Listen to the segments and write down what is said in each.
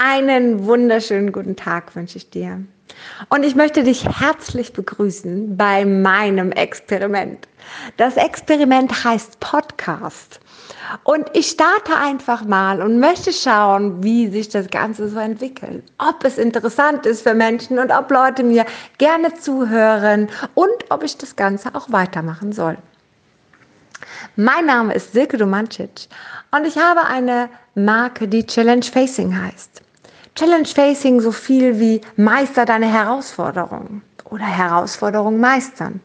Einen wunderschönen guten Tag wünsche ich dir. Und ich möchte dich herzlich begrüßen bei meinem Experiment. Das Experiment heißt Podcast. Und ich starte einfach mal und möchte schauen, wie sich das Ganze so entwickelt. Ob es interessant ist für Menschen und ob Leute mir gerne zuhören und ob ich das Ganze auch weitermachen soll. Mein Name ist Silke Domancic und ich habe eine Marke, die Challenge Facing heißt. Challenge Facing so viel wie Meister deine Herausforderungen oder Herausforderungen meistern.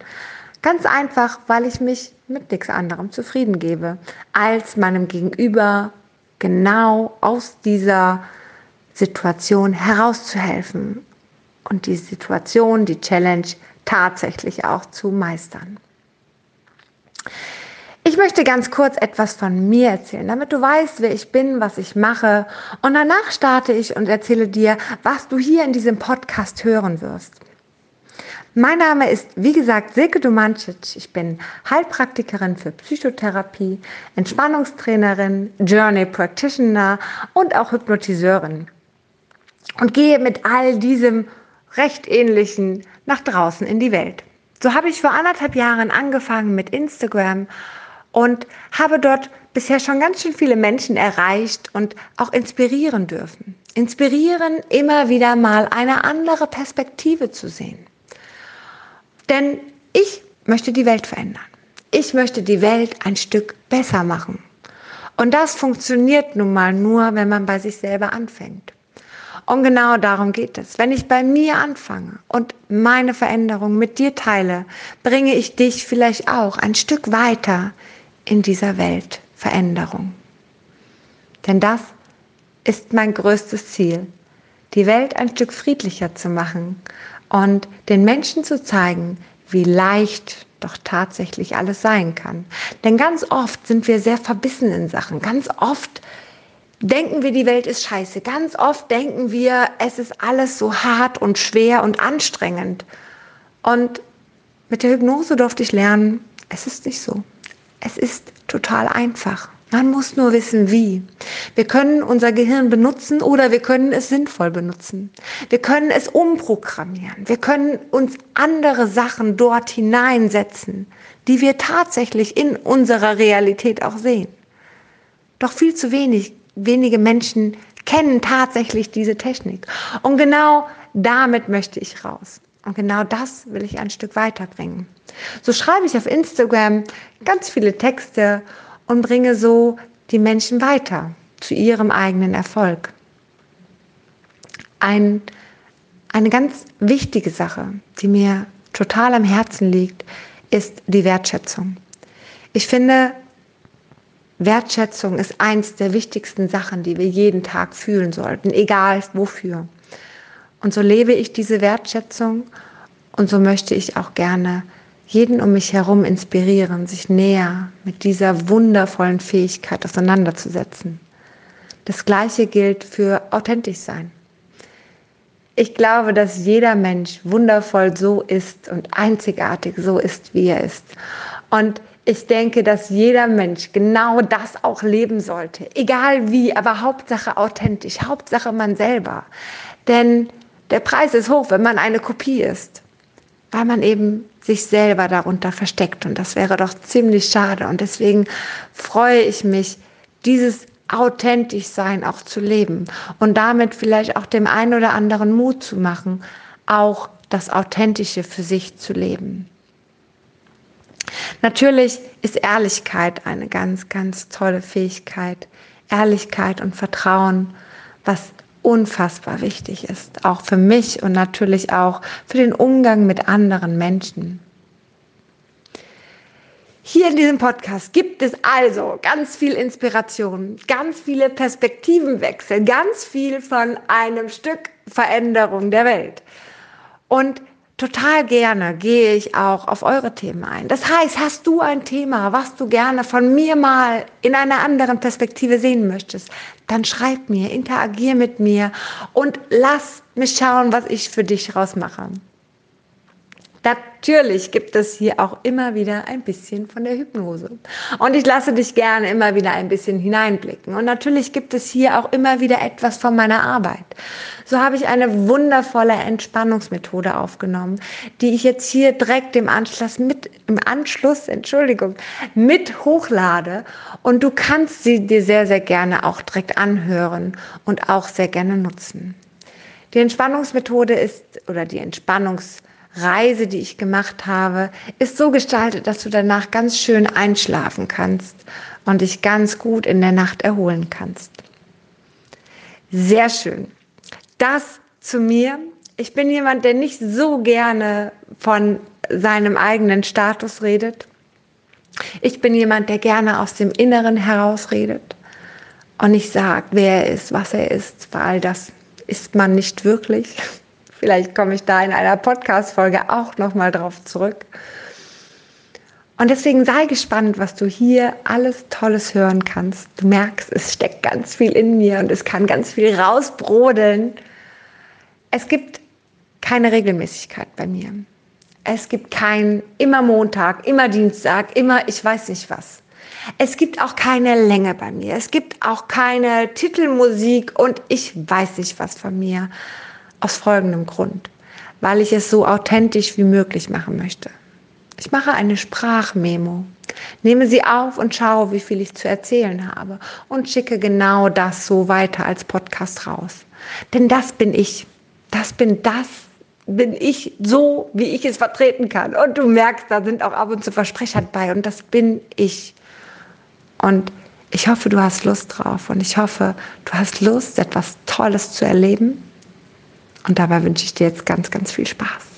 Ganz einfach, weil ich mich mit nichts anderem zufrieden gebe, als meinem Gegenüber genau aus dieser Situation herauszuhelfen und die Situation, die Challenge tatsächlich auch zu meistern. Ich möchte ganz kurz etwas von mir erzählen, damit du weißt, wer ich bin, was ich mache. Und danach starte ich und erzähle dir, was du hier in diesem Podcast hören wirst. Mein Name ist, wie gesagt, Silke Dumancic. Ich bin Heilpraktikerin für Psychotherapie, Entspannungstrainerin, Journey Practitioner und auch Hypnotiseurin. Und gehe mit all diesem recht ähnlichen nach draußen in die Welt. So habe ich vor anderthalb Jahren angefangen mit Instagram und habe dort bisher schon ganz schön viele Menschen erreicht und auch inspirieren dürfen. Inspirieren, immer wieder mal eine andere Perspektive zu sehen. Denn ich möchte die Welt verändern. Ich möchte die Welt ein Stück besser machen. Und das funktioniert nun mal nur, wenn man bei sich selber anfängt. Und genau darum geht es. Wenn ich bei mir anfange und meine Veränderung mit dir teile, bringe ich dich vielleicht auch ein Stück weiter in dieser Welt Veränderung. Denn das ist mein größtes Ziel, die Welt ein Stück friedlicher zu machen und den Menschen zu zeigen, wie leicht doch tatsächlich alles sein kann. Denn ganz oft sind wir sehr verbissen in Sachen. Ganz oft denken wir, die Welt ist scheiße. Ganz oft denken wir, es ist alles so hart und schwer und anstrengend. Und mit der Hypnose durfte ich lernen, es ist nicht so. Es ist total einfach. Man muss nur wissen, wie. Wir können unser Gehirn benutzen oder wir können es sinnvoll benutzen. Wir können es umprogrammieren. Wir können uns andere Sachen dort hineinsetzen, die wir tatsächlich in unserer Realität auch sehen. Doch viel zu wenig, wenige Menschen kennen tatsächlich diese Technik. Und genau damit möchte ich raus. Und genau das will ich ein Stück weiterbringen. So schreibe ich auf Instagram ganz viele Texte und bringe so die Menschen weiter zu ihrem eigenen Erfolg. Ein, eine ganz wichtige Sache, die mir total am Herzen liegt, ist die Wertschätzung. Ich finde, Wertschätzung ist eins der wichtigsten Sachen, die wir jeden Tag fühlen sollten, egal wofür. Und so lebe ich diese Wertschätzung und so möchte ich auch gerne jeden um mich herum inspirieren, sich näher mit dieser wundervollen Fähigkeit auseinanderzusetzen. Das Gleiche gilt für authentisch sein. Ich glaube, dass jeder Mensch wundervoll so ist und einzigartig so ist, wie er ist. Und ich denke, dass jeder Mensch genau das auch leben sollte. Egal wie, aber Hauptsache authentisch, Hauptsache man selber. Denn der Preis ist hoch, wenn man eine Kopie ist, weil man eben sich selber darunter versteckt. Und das wäre doch ziemlich schade. Und deswegen freue ich mich, dieses authentisch sein auch zu leben und damit vielleicht auch dem einen oder anderen Mut zu machen, auch das Authentische für sich zu leben. Natürlich ist Ehrlichkeit eine ganz, ganz tolle Fähigkeit. Ehrlichkeit und Vertrauen, was unfassbar wichtig ist, auch für mich und natürlich auch für den Umgang mit anderen Menschen. Hier in diesem Podcast gibt es also ganz viel Inspiration, ganz viele Perspektivenwechsel, ganz viel von einem Stück Veränderung der Welt. Und total gerne gehe ich auch auf eure Themen ein. Das heißt, hast du ein Thema, was du gerne von mir mal in einer anderen Perspektive sehen möchtest, dann schreib mir, interagier mit mir und lass mich schauen, was ich für dich rausmache. Natürlich gibt es hier auch immer wieder ein bisschen von der Hypnose. Und ich lasse dich gerne immer wieder ein bisschen hineinblicken. Und natürlich gibt es hier auch immer wieder etwas von meiner Arbeit. So habe ich eine wundervolle Entspannungsmethode aufgenommen, die ich jetzt hier direkt im Anschluss mit, im Anschluss, Entschuldigung, mit hochlade. Und du kannst sie dir sehr, sehr gerne auch direkt anhören und auch sehr gerne nutzen. Die Entspannungsmethode ist, oder die Entspannungsmethode Reise, die ich gemacht habe, ist so gestaltet, dass du danach ganz schön einschlafen kannst und dich ganz gut in der Nacht erholen kannst. Sehr schön. Das zu mir. Ich bin jemand, der nicht so gerne von seinem eigenen Status redet. Ich bin jemand, der gerne aus dem Inneren heraus redet und nicht sagt, wer er ist, was er ist, weil das ist man nicht wirklich. Vielleicht komme ich da in einer Podcast-Folge auch nochmal drauf zurück. Und deswegen sei gespannt, was du hier alles Tolles hören kannst. Du merkst, es steckt ganz viel in mir und es kann ganz viel rausbrodeln. Es gibt keine Regelmäßigkeit bei mir. Es gibt kein immer Montag, immer Dienstag, immer ich weiß nicht was. Es gibt auch keine Länge bei mir. Es gibt auch keine Titelmusik und ich weiß nicht was von mir. Aus folgendem Grund, weil ich es so authentisch wie möglich machen möchte. Ich mache eine Sprachmemo, nehme sie auf und schaue, wie viel ich zu erzählen habe und schicke genau das so weiter als Podcast raus. Denn das bin ich. Das bin das, bin ich so, wie ich es vertreten kann. Und du merkst, da sind auch ab und zu Versprecher bei und das bin ich. Und ich hoffe, du hast Lust drauf und ich hoffe, du hast Lust, etwas Tolles zu erleben und dabei wünsche ich dir jetzt ganz, ganz viel Spaß.